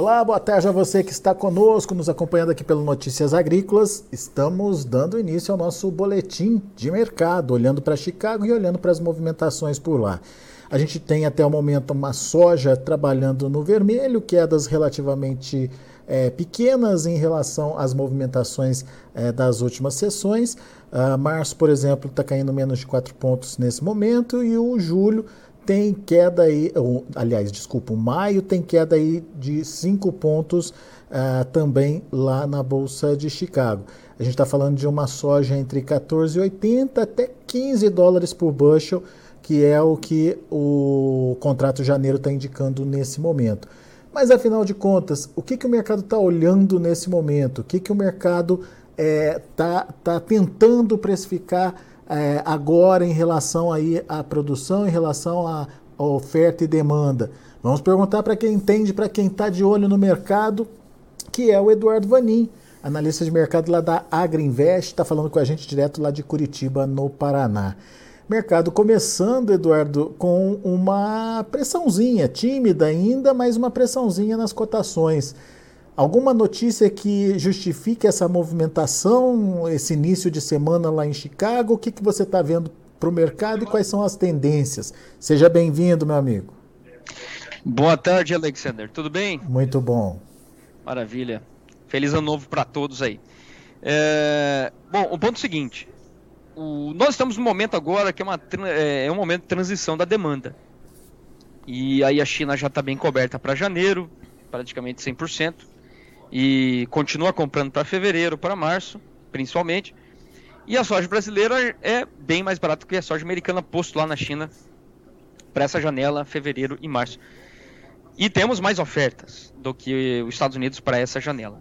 Olá, boa tarde a você que está conosco, nos acompanhando aqui pelo Notícias Agrícolas. Estamos dando início ao nosso boletim de mercado, olhando para Chicago e olhando para as movimentações por lá. A gente tem até o momento uma soja trabalhando no vermelho, quedas relativamente é, pequenas em relação às movimentações é, das últimas sessões. Uh, março, por exemplo, está caindo menos de 4 pontos nesse momento e o julho tem queda aí, ou, aliás, desculpa, maio tem queda aí de 5 pontos uh, também lá na Bolsa de Chicago. A gente está falando de uma soja entre 14,80 até 15 dólares por bushel, que é o que o contrato janeiro está indicando nesse momento. Mas afinal de contas, o que, que o mercado está olhando nesse momento? O que, que o mercado está é, tá, tá tentando precificar é, agora em relação aí à produção, em relação à, oferta e demanda? Vamos perguntar para quem entende, para quem está de olho no mercado, que é o Eduardo Vanin, analista de mercado lá da Agriinvest, está falando com a gente direto lá de Curitiba, no Paraná. Mercado começando, Eduardo, com uma pressãozinha, tímida ainda, mas uma pressãozinha nas cotações. Alguma notícia que justifique essa movimentação, esse início de semana lá em Chicago? O que, que você está vendo para o mercado e quais são as tendências? Seja bem-vindo, meu amigo. Boa tarde, Alexander. Tudo bem? Muito bom. Maravilha. Feliz ano novo para todos aí. É... Bom, o ponto é o seguinte: o... nós estamos num momento agora que é, uma... É, é um momento de transição da demanda. E aí a China já está bem coberta para janeiro, praticamente 100% e continua comprando para fevereiro, para março, principalmente. E a soja brasileira é bem mais barata que a soja americana posto lá na China para essa janela fevereiro e março. E temos mais ofertas do que os Estados Unidos para essa janela.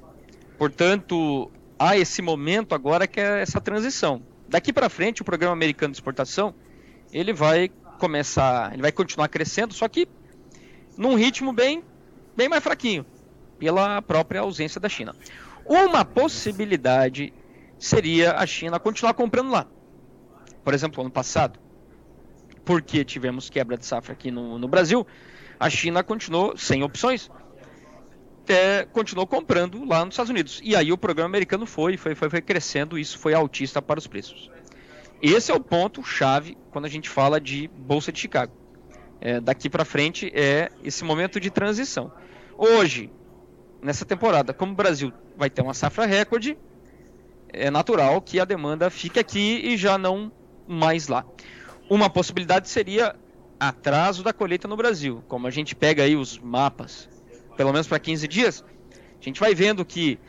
Portanto, há esse momento agora que é essa transição. Daqui para frente, o programa americano de exportação ele vai começar, ele vai continuar crescendo, só que num ritmo bem, bem mais fraquinho pela própria ausência da China. Uma possibilidade seria a China continuar comprando lá. Por exemplo, ano passado, porque tivemos quebra de safra aqui no, no Brasil, a China continuou sem opções, é, continuou comprando lá nos Estados Unidos. E aí o programa americano foi, foi, foi, foi crescendo, isso foi altista para os preços. Esse é o ponto chave quando a gente fala de bolsa de Chicago. É, daqui para frente é esse momento de transição. Hoje, nessa temporada. Como o Brasil vai ter uma safra recorde, é natural que a demanda fique aqui e já não mais lá. Uma possibilidade seria atraso da colheita no Brasil. Como a gente pega aí os mapas, pelo menos para 15 dias, a gente vai vendo que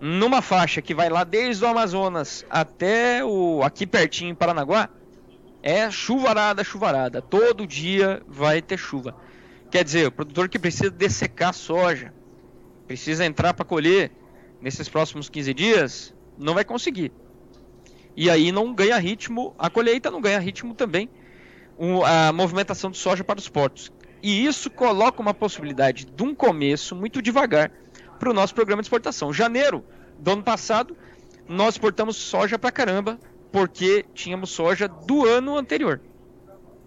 numa faixa que vai lá desde o Amazonas até o aqui pertinho em Paranaguá, é chuvarada, chuvarada. Todo dia vai ter chuva. Quer dizer, o produtor que precisa dessecar soja, precisa entrar para colher nesses próximos 15 dias, não vai conseguir. E aí não ganha ritmo, a colheita não ganha ritmo também, a movimentação de soja para os portos. E isso coloca uma possibilidade de um começo muito devagar para o nosso programa de exportação. Janeiro do ano passado, nós exportamos soja para caramba, porque tínhamos soja do ano anterior,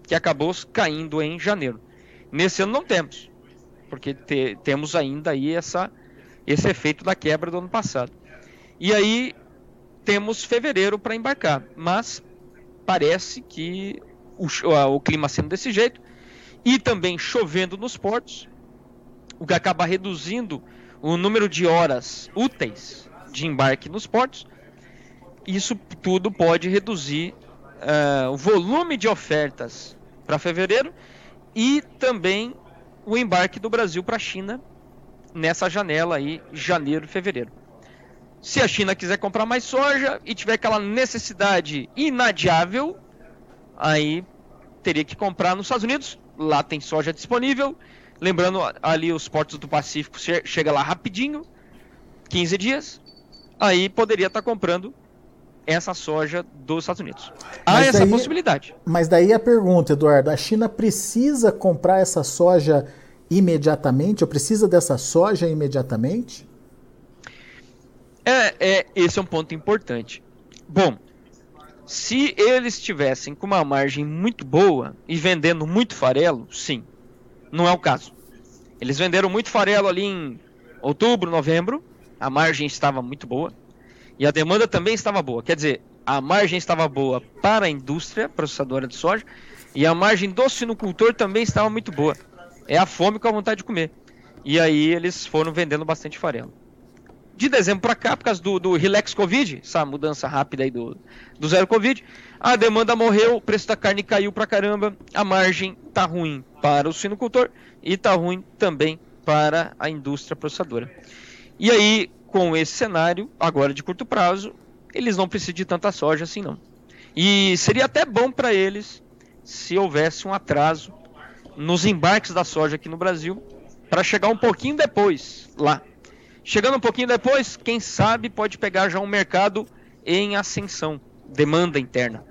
que acabou caindo em janeiro. Nesse ano não temos porque te, temos ainda aí essa, esse efeito da quebra do ano passado. E aí temos fevereiro para embarcar, mas parece que o, o clima sendo desse jeito e também chovendo nos portos, o que acaba reduzindo o número de horas úteis de embarque nos portos. Isso tudo pode reduzir uh, o volume de ofertas para fevereiro e também o embarque do Brasil para a China nessa janela aí, janeiro fevereiro. Se a China quiser comprar mais soja e tiver aquela necessidade inadiável, aí teria que comprar nos Estados Unidos. Lá tem soja disponível. Lembrando, ali os portos do Pacífico chega lá rapidinho, 15 dias. Aí poderia estar tá comprando essa soja dos Estados Unidos. Há mas essa daí, possibilidade. Mas daí a pergunta, Eduardo, a China precisa comprar essa soja imediatamente? Ou precisa dessa soja imediatamente? É, é, esse é um ponto importante. Bom, se eles estivessem com uma margem muito boa e vendendo muito farelo, sim. Não é o caso. Eles venderam muito farelo ali em Outubro, novembro, a margem estava muito boa e a demanda também estava boa. Quer dizer, a margem estava boa para a indústria processadora de soja e a margem do sinocultor também estava muito boa. É a fome com a vontade de comer. E aí eles foram vendendo bastante farelo. De dezembro para cá, por causa do, do Relax Covid, essa mudança rápida aí do, do zero Covid, a demanda morreu, o preço da carne caiu pra caramba, a margem tá ruim para o sinocultor e tá ruim também para a indústria processadora. E aí, com esse cenário, agora de curto prazo, eles não precisam de tanta soja assim não. E seria até bom para eles se houvesse um atraso nos embarques da soja aqui no Brasil, para chegar um pouquinho depois lá. Chegando um pouquinho depois, quem sabe pode pegar já um mercado em ascensão, demanda interna.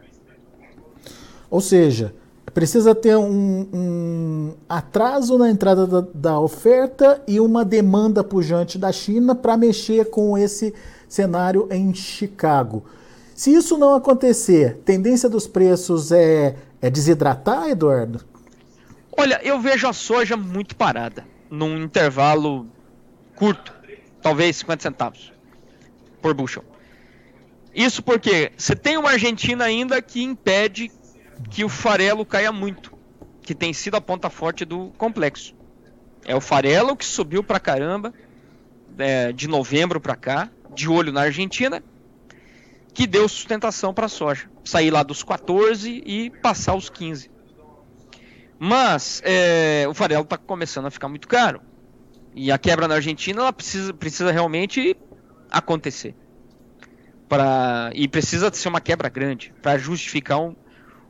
Ou seja, precisa ter um, um atraso na entrada da, da, oferta e uma demanda pujante da China para mexer com esse cenário em Chicago. Se isso não acontecer, tendência dos preços é, é desidratar, Eduardo? Olha, eu vejo a soja muito parada num intervalo curto, talvez 50 centavos por bushel. Isso porque você tem uma Argentina ainda que impede que o farelo caia muito, que tem sido a ponta forte do complexo. É o farelo que subiu pra caramba é, de novembro para cá, de olho na Argentina, que deu sustentação para a soja. Sair lá dos 14 e passar os 15. Mas é, o farelo está começando a ficar muito caro. E a quebra na Argentina ela precisa, precisa realmente acontecer. Pra, e precisa ser uma quebra grande para justificar um,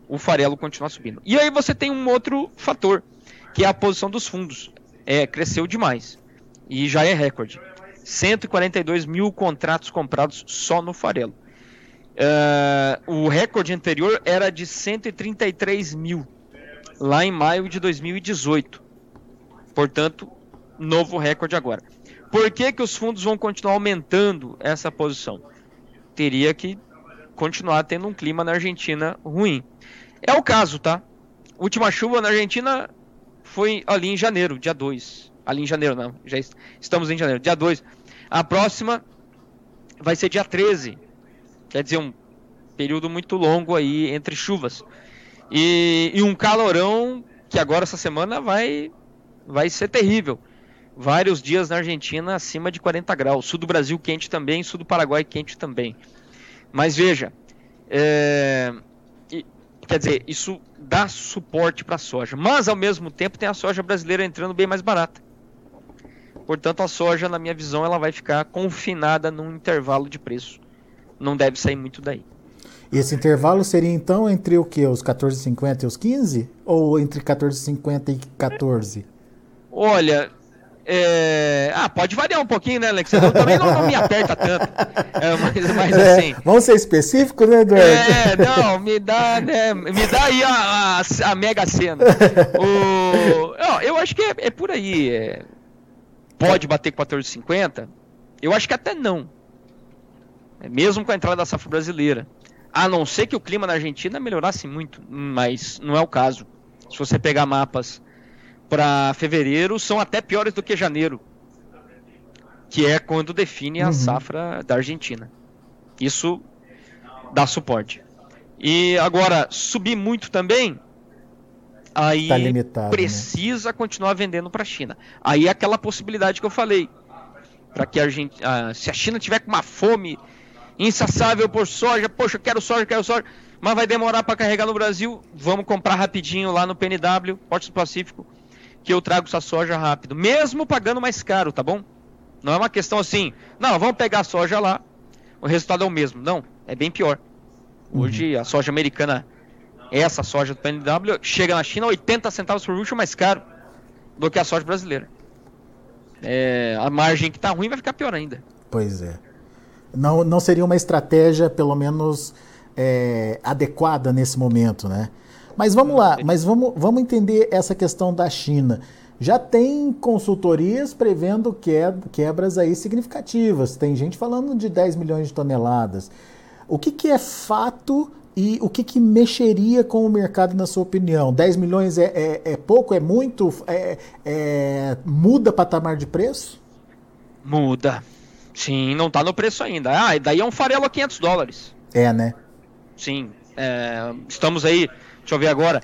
o farelo continuar subindo. E aí você tem um outro fator, que é a posição dos fundos. É, cresceu demais. E já é recorde. 142 mil contratos comprados só no farelo. Uh, o recorde anterior era de 133 mil lá em maio de 2018. Portanto, novo recorde agora. Por que, que os fundos vão continuar aumentando essa posição? Teria que continuar tendo um clima na Argentina ruim. É o caso, tá? Última chuva na Argentina foi ali em janeiro, dia 2. Ali em janeiro, não. Já estamos em janeiro, dia 2. A próxima vai ser dia 13. Quer dizer, um período muito longo aí entre chuvas. E, e um calorão que agora essa semana vai, vai ser terrível. Vários dias na Argentina acima de 40 graus. Sul do Brasil quente também, sul do Paraguai quente também. Mas veja, é, quer dizer, isso dá suporte para a soja. Mas ao mesmo tempo tem a soja brasileira entrando bem mais barata. Portanto, a soja, na minha visão, ela vai ficar confinada num intervalo de preço. Não deve sair muito daí. E esse intervalo seria então entre o que? Os 14,50 e os 15? Ou entre 14,50 e 14? Olha, é... Ah, pode variar um pouquinho, né, Alex? Eu também não, não, me aperta tanto. É, mas, mas é, assim. Vamos ser específicos, né, Eduardo? É, não, me dá, né? Me dá aí a, a, a mega cena. O... Não, eu acho que é, é por aí. É... Pode bater 14,50? Eu acho que até não. É mesmo com a entrada da safra brasileira. A não ser que o clima na Argentina melhorasse muito, mas não é o caso. Se você pegar mapas para fevereiro, são até piores do que janeiro, que é quando define a uhum. safra da Argentina. Isso dá suporte. E agora, subir muito também, aí tá limitado, né? precisa né? continuar vendendo para a China. Aí é aquela possibilidade que eu falei. Para que a gente, ah, se a China tiver com uma fome insaciável por soja, poxa, quero soja, quero soja, mas vai demorar para carregar no Brasil, vamos comprar rapidinho lá no PNW, Portos do Pacífico, que eu trago essa soja rápido, mesmo pagando mais caro, tá bom? Não é uma questão assim, não, vamos pegar a soja lá, o resultado é o mesmo. Não, é bem pior. Hoje uhum. a soja americana, essa soja do PNW, chega na China 80 centavos por bushel mais caro do que a soja brasileira. É, a margem que está ruim vai ficar pior ainda. Pois é não, não seria uma estratégia, pelo menos, é, adequada nesse momento, né? Mas vamos lá, mas vamos, vamos entender essa questão da China. Já tem consultorias prevendo quebras aí significativas. Tem gente falando de 10 milhões de toneladas. O que, que é fato e o que, que mexeria com o mercado, na sua opinião? 10 milhões é, é, é pouco, é muito? É, é, muda patamar de preço? Muda. Sim, não está no preço ainda. Ah, e daí é um farelo a 500 dólares. É, né? Sim. É, estamos aí, deixa eu ver agora.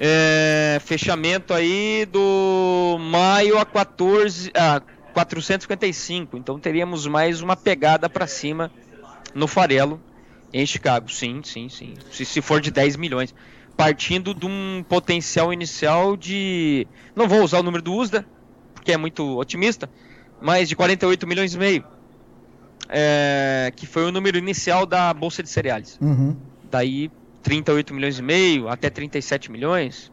É, fechamento aí do maio a 14 a 455. Então teríamos mais uma pegada para cima no farelo em Chicago. Sim, sim, sim. Se, se for de 10 milhões. Partindo de um potencial inicial de. Não vou usar o número do USDA, porque é muito otimista, mas de 48 milhões e meio. É, que foi o número inicial da Bolsa de Cereais. Uhum. Daí 38 milhões e meio até 37 milhões.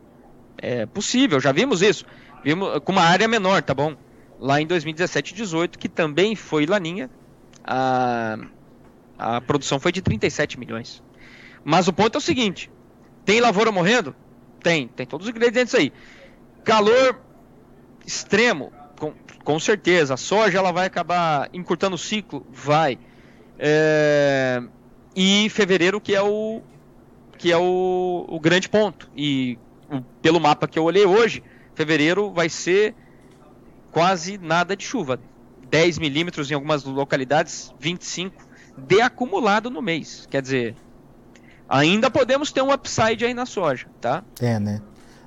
É possível, já vimos isso. Vimos com uma área menor, tá bom? Lá em 2017 e 18, que também foi laninha, a, a produção foi de 37 milhões. Mas o ponto é o seguinte: tem lavoura morrendo? Tem, tem todos os ingredientes aí. Calor extremo, com, com certeza. A soja ela vai acabar encurtando o ciclo? Vai. É, e fevereiro que é o que é o, o grande ponto. E o, pelo mapa que eu olhei hoje, fevereiro vai ser quase nada de chuva. 10 milímetros em algumas localidades, 25 de acumulado no mês. Quer dizer, ainda podemos ter um upside aí na soja, tá? É, né?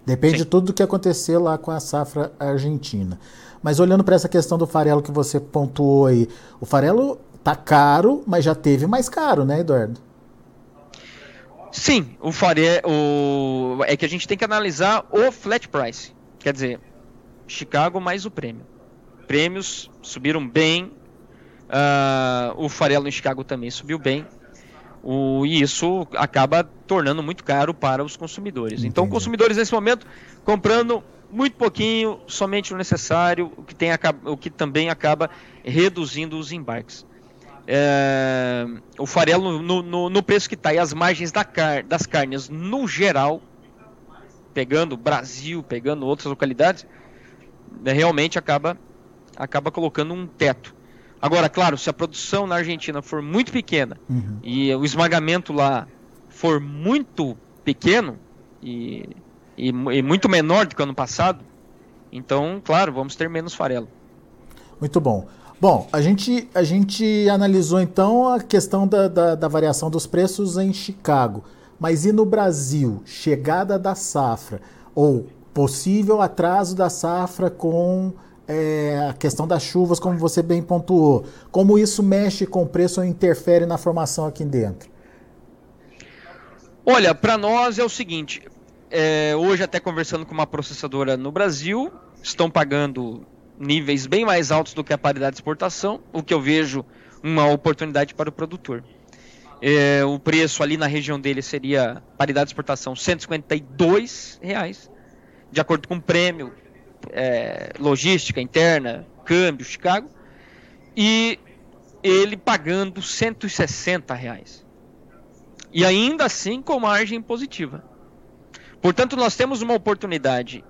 Depende Sim. de tudo do que acontecer lá com a safra argentina. Mas olhando para essa questão do farelo que você pontuou aí, o farelo tá caro, mas já teve mais caro, né, Eduardo? Sim, o farelo o... é que a gente tem que analisar o flat price, quer dizer, Chicago mais o prêmio. Prêmios subiram bem, uh, o farelo em Chicago também subiu bem. O, e isso acaba tornando muito caro para os consumidores. Entendi. Então, consumidores nesse momento comprando muito pouquinho, somente o necessário, o que, tem, o que também acaba reduzindo os embarques. É, o farelo no, no, no, preço que está e as margens da car das carnes no geral, pegando Brasil, pegando outras localidades, né, realmente acaba, acaba colocando um teto. Agora, claro, se a produção na Argentina for muito pequena uhum. e o esmagamento lá for muito pequeno e, e, e, muito menor do que o ano passado, então, claro, vamos ter menos farelo. Muito bom. Bom, a gente, a gente analisou então a questão da, da, da variação dos preços em Chicago. Mas e no Brasil? Chegada da safra ou possível atraso da safra com é, a questão das chuvas, como você bem pontuou. Como isso mexe com o preço ou interfere na formação aqui dentro? Olha, para nós é o seguinte: é, hoje, até conversando com uma processadora no Brasil, estão pagando níveis bem mais altos do que a paridade de exportação, o que eu vejo uma oportunidade para o produtor. É, o preço ali na região dele seria paridade de exportação 152 reais, de acordo com o prêmio é, logística interna, câmbio, Chicago, e ele pagando 160 reais. E ainda assim com margem positiva. Portanto, nós temos uma oportunidade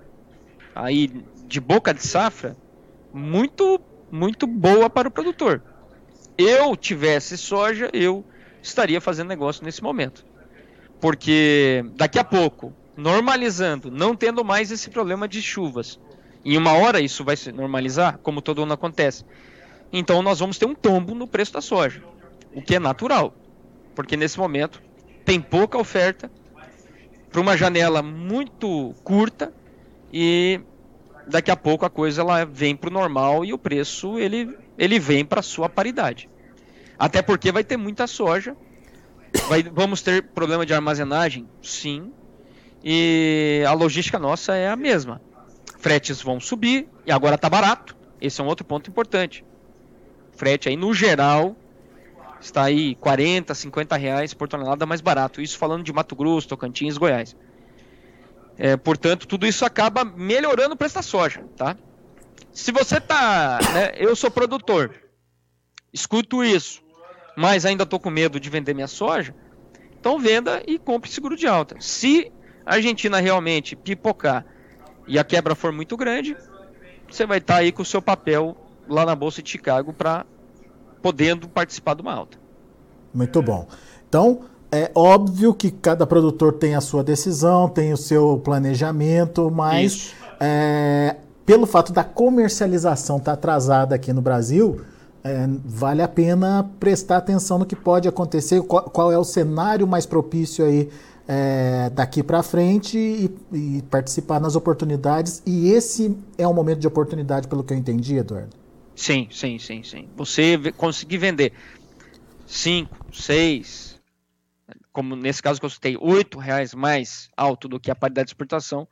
aí de boca de safra muito, muito boa para o produtor. Eu tivesse soja, eu estaria fazendo negócio nesse momento. Porque daqui a pouco, normalizando, não tendo mais esse problema de chuvas, em uma hora isso vai se normalizar, como todo ano acontece. Então nós vamos ter um tombo no preço da soja, o que é natural, porque nesse momento tem pouca oferta para uma janela muito curta e daqui a pouco a coisa ela vem para o normal e o preço ele, ele vem para sua paridade. Até porque vai ter muita soja, vai, vamos ter problema de armazenagem, sim, e a logística nossa é a mesma fretes vão subir e agora está barato. Esse é um outro ponto importante. Frete aí no geral está aí 40, 50 reais por tonelada mais barato. Isso falando de Mato Grosso, Tocantins, Goiás. É, portanto, tudo isso acaba melhorando o preço da soja, tá? Se você tá, né, eu sou produtor, escuto isso, mas ainda estou com medo de vender minha soja, então venda e compre seguro de alta. Se a Argentina realmente pipocar e a quebra for muito grande, você vai estar tá aí com o seu papel lá na Bolsa de Chicago para podendo participar de uma alta. Muito bom. Então, é óbvio que cada produtor tem a sua decisão, tem o seu planejamento, mas é, pelo fato da comercialização estar tá atrasada aqui no Brasil, é, vale a pena prestar atenção no que pode acontecer, qual, qual é o cenário mais propício aí é, daqui para frente e, e, participar nas oportunidades. E esse é um momento de oportunidade, pelo que eu entendi, Eduardo. Sim, sim, sim, sim. Você conseguir vender 5, 6, como nesse caso que eu citei, 8 reais mais alto do que a paridade de exportação,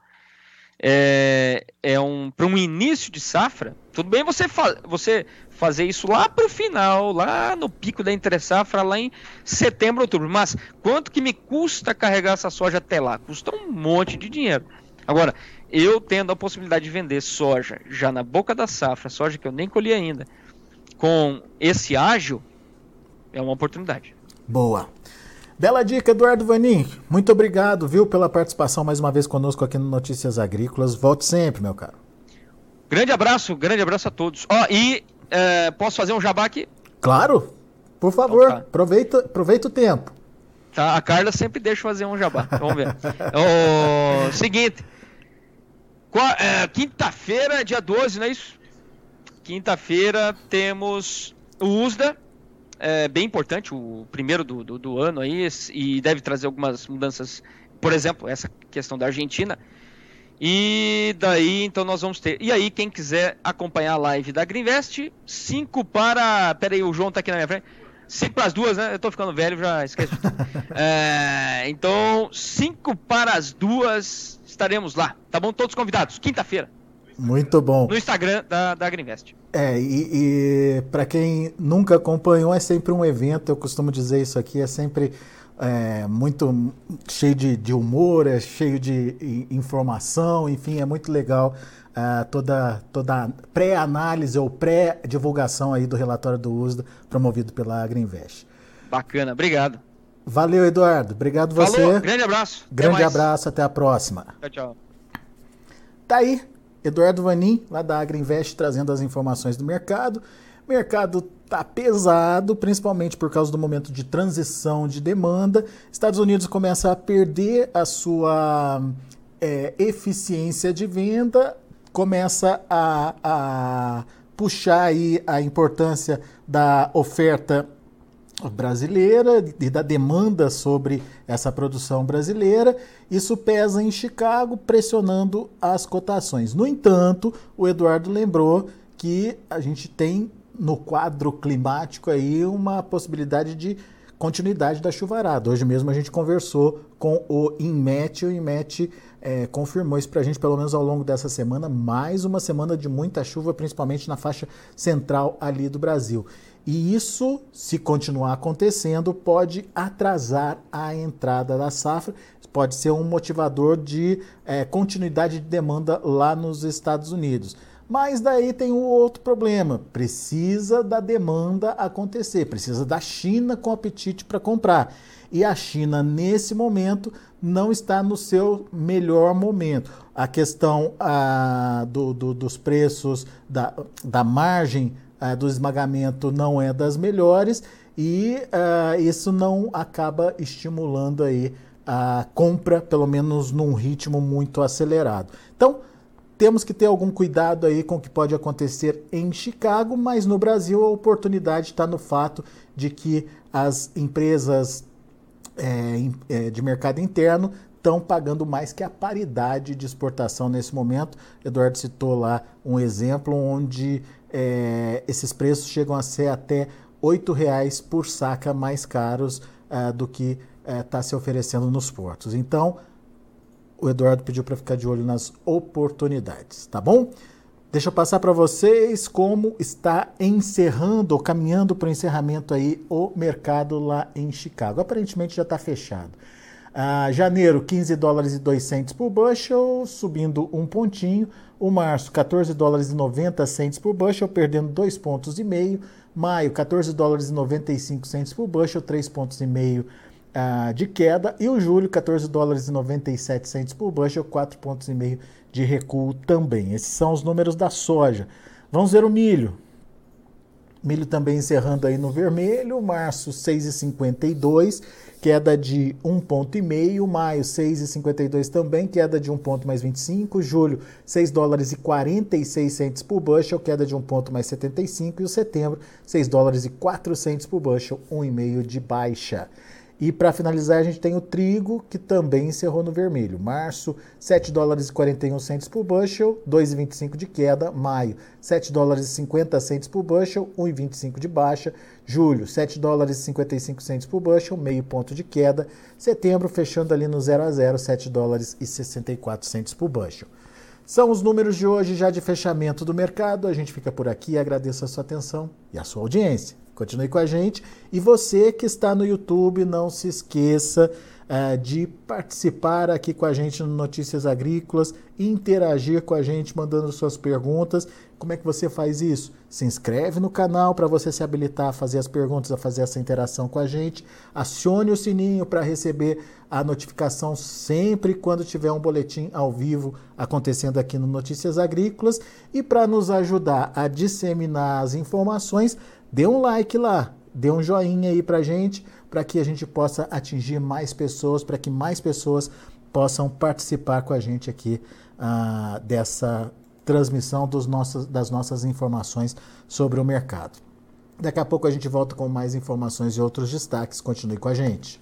é, é um para um início de safra. Tudo bem você, fa você fazer isso lá para o final, lá no pico da entre safra, lá em setembro, outubro. Mas quanto que me custa carregar essa soja até lá? Custa um monte de dinheiro. Agora, eu tendo a possibilidade de vender soja já na boca da safra, soja que eu nem colhi ainda, com esse ágil, é uma oportunidade. Boa. Bela dica, Eduardo Vanin. Muito obrigado, viu, pela participação mais uma vez conosco aqui no Notícias Agrícolas. Volte sempre, meu caro. Grande abraço, grande abraço a todos. Ó, oh, e é, posso fazer um jabá aqui? Claro, por favor, então, tá. aproveita, aproveita o tempo. Tá, a Carla sempre deixa fazer um jabá. Vamos ver. o seguinte, é, quinta-feira, dia 12, não é isso? Quinta-feira temos o USDA, é bem importante, o primeiro do, do, do, ano aí, e deve trazer algumas mudanças, por exemplo, essa questão da Argentina. E daí, então, nós vamos ter. E aí, quem quiser acompanhar a live da Greenvest, 5 para. Pera aí, o João tá aqui na minha frente. 5 para as duas, né? Eu tô ficando velho, já esqueci. é, então, 5 para as duas, estaremos lá. Tá bom? Todos convidados, quinta-feira. Muito bom. No Instagram da, da Greenvest. É, e, e para quem nunca acompanhou, é sempre um evento, eu costumo dizer isso aqui, é sempre é, muito cheio de, de, humor, é cheio de informação, enfim, é muito legal é, toda, toda pré-análise ou pré-divulgação aí do relatório do USDA promovido pela Agriinvest. Bacana, obrigado. Valeu, Eduardo. Obrigado Falou, você. Grande abraço. Grande abraço, até a próxima. Tchau, tchau. Tá aí, Eduardo Vanin, lá da Agriinvest, trazendo as informações do mercado. O mercado está pesado, principalmente por causa do momento de transição de demanda. Estados Unidos começa a perder a sua é, eficiência de venda, começa a, a puxar aí a importância da oferta brasileira e da demanda sobre essa produção brasileira. Isso pesa em Chicago, pressionando as cotações. No entanto, o Eduardo lembrou que a gente tem no quadro climático aí uma possibilidade de continuidade da chuvarada. Hoje mesmo a gente conversou com o INMET, o INMET é, confirmou isso para a gente, pelo menos ao longo dessa semana, mais uma semana de muita chuva, principalmente na faixa central ali do Brasil. E isso, se continuar acontecendo, pode atrasar a entrada da safra, pode ser um motivador de é, continuidade de demanda lá nos Estados Unidos. Mas daí tem um outro problema: precisa da demanda acontecer, precisa da China com apetite para comprar. E a China, nesse momento, não está no seu melhor momento. A questão ah, do, do, dos preços, da, da margem uh, do esmagamento não é das melhores e uh, isso não acaba estimulando aí a compra, pelo menos num ritmo muito acelerado. Então, temos que ter algum cuidado aí com o que pode acontecer em Chicago, mas no Brasil a oportunidade está no fato de que as empresas é, de mercado interno estão pagando mais que a paridade de exportação nesse momento. Eduardo citou lá um exemplo onde é, esses preços chegam a ser até R$ reais por saca mais caros é, do que está é, se oferecendo nos portos. Então, o Eduardo pediu para ficar de olho nas oportunidades, tá bom? Deixa eu passar para vocês como está encerrando ou caminhando para o encerramento aí o mercado lá em Chicago. Aparentemente já está fechado. Ah, janeiro, 15 dólares e 2 centes por bushel, subindo um pontinho. O março, 14 dólares e 90 centes por bushel, perdendo 2 pontos e meio. Maio, 14 dólares e 95 centes por bushel, 3 pontos e meio ah, de queda. E o julho, 14 dólares e 97 centes por bushel, 4 pontos e meio de recuo também. Esses são os números da soja. Vamos ver o milho. Milho também encerrando aí no vermelho, março 6,52, queda de 1,5 ponto, maio 6,52 também, queda de 1 ponto mais 25, julho 6 dólares e 46 centes por bushel, queda de 1 ponto mais 75 e o setembro 6 dólares e 4 centes por bushel, 1,5 de baixa. E para finalizar, a gente tem o trigo, que também encerrou no vermelho. Março, 7 dólares e 41 centos por bushel, 2,25 de queda. Maio, 7 dólares e 50 centos por bushel, 1,25 de baixa. Julho, 7 dólares e 55 centos por bushel, meio ponto de queda. Setembro, fechando ali no 0 a 0, 7 dólares e 64 centos por bushel. São os números de hoje já de fechamento do mercado. A gente fica por aqui, agradeço a sua atenção e a sua audiência. Continue com a gente. E você que está no YouTube, não se esqueça uh, de participar aqui com a gente no Notícias Agrícolas, interagir com a gente, mandando suas perguntas. Como é que você faz isso? Se inscreve no canal para você se habilitar a fazer as perguntas, a fazer essa interação com a gente. Acione o sininho para receber a notificação sempre quando tiver um boletim ao vivo acontecendo aqui no Notícias Agrícolas. E para nos ajudar a disseminar as informações, dê um like lá, dê um joinha aí pra gente, para que a gente possa atingir mais pessoas, para que mais pessoas possam participar com a gente aqui uh, dessa transmissão nossos, das nossas informações sobre o mercado. Daqui a pouco a gente volta com mais informações e outros destaques. Continue com a gente.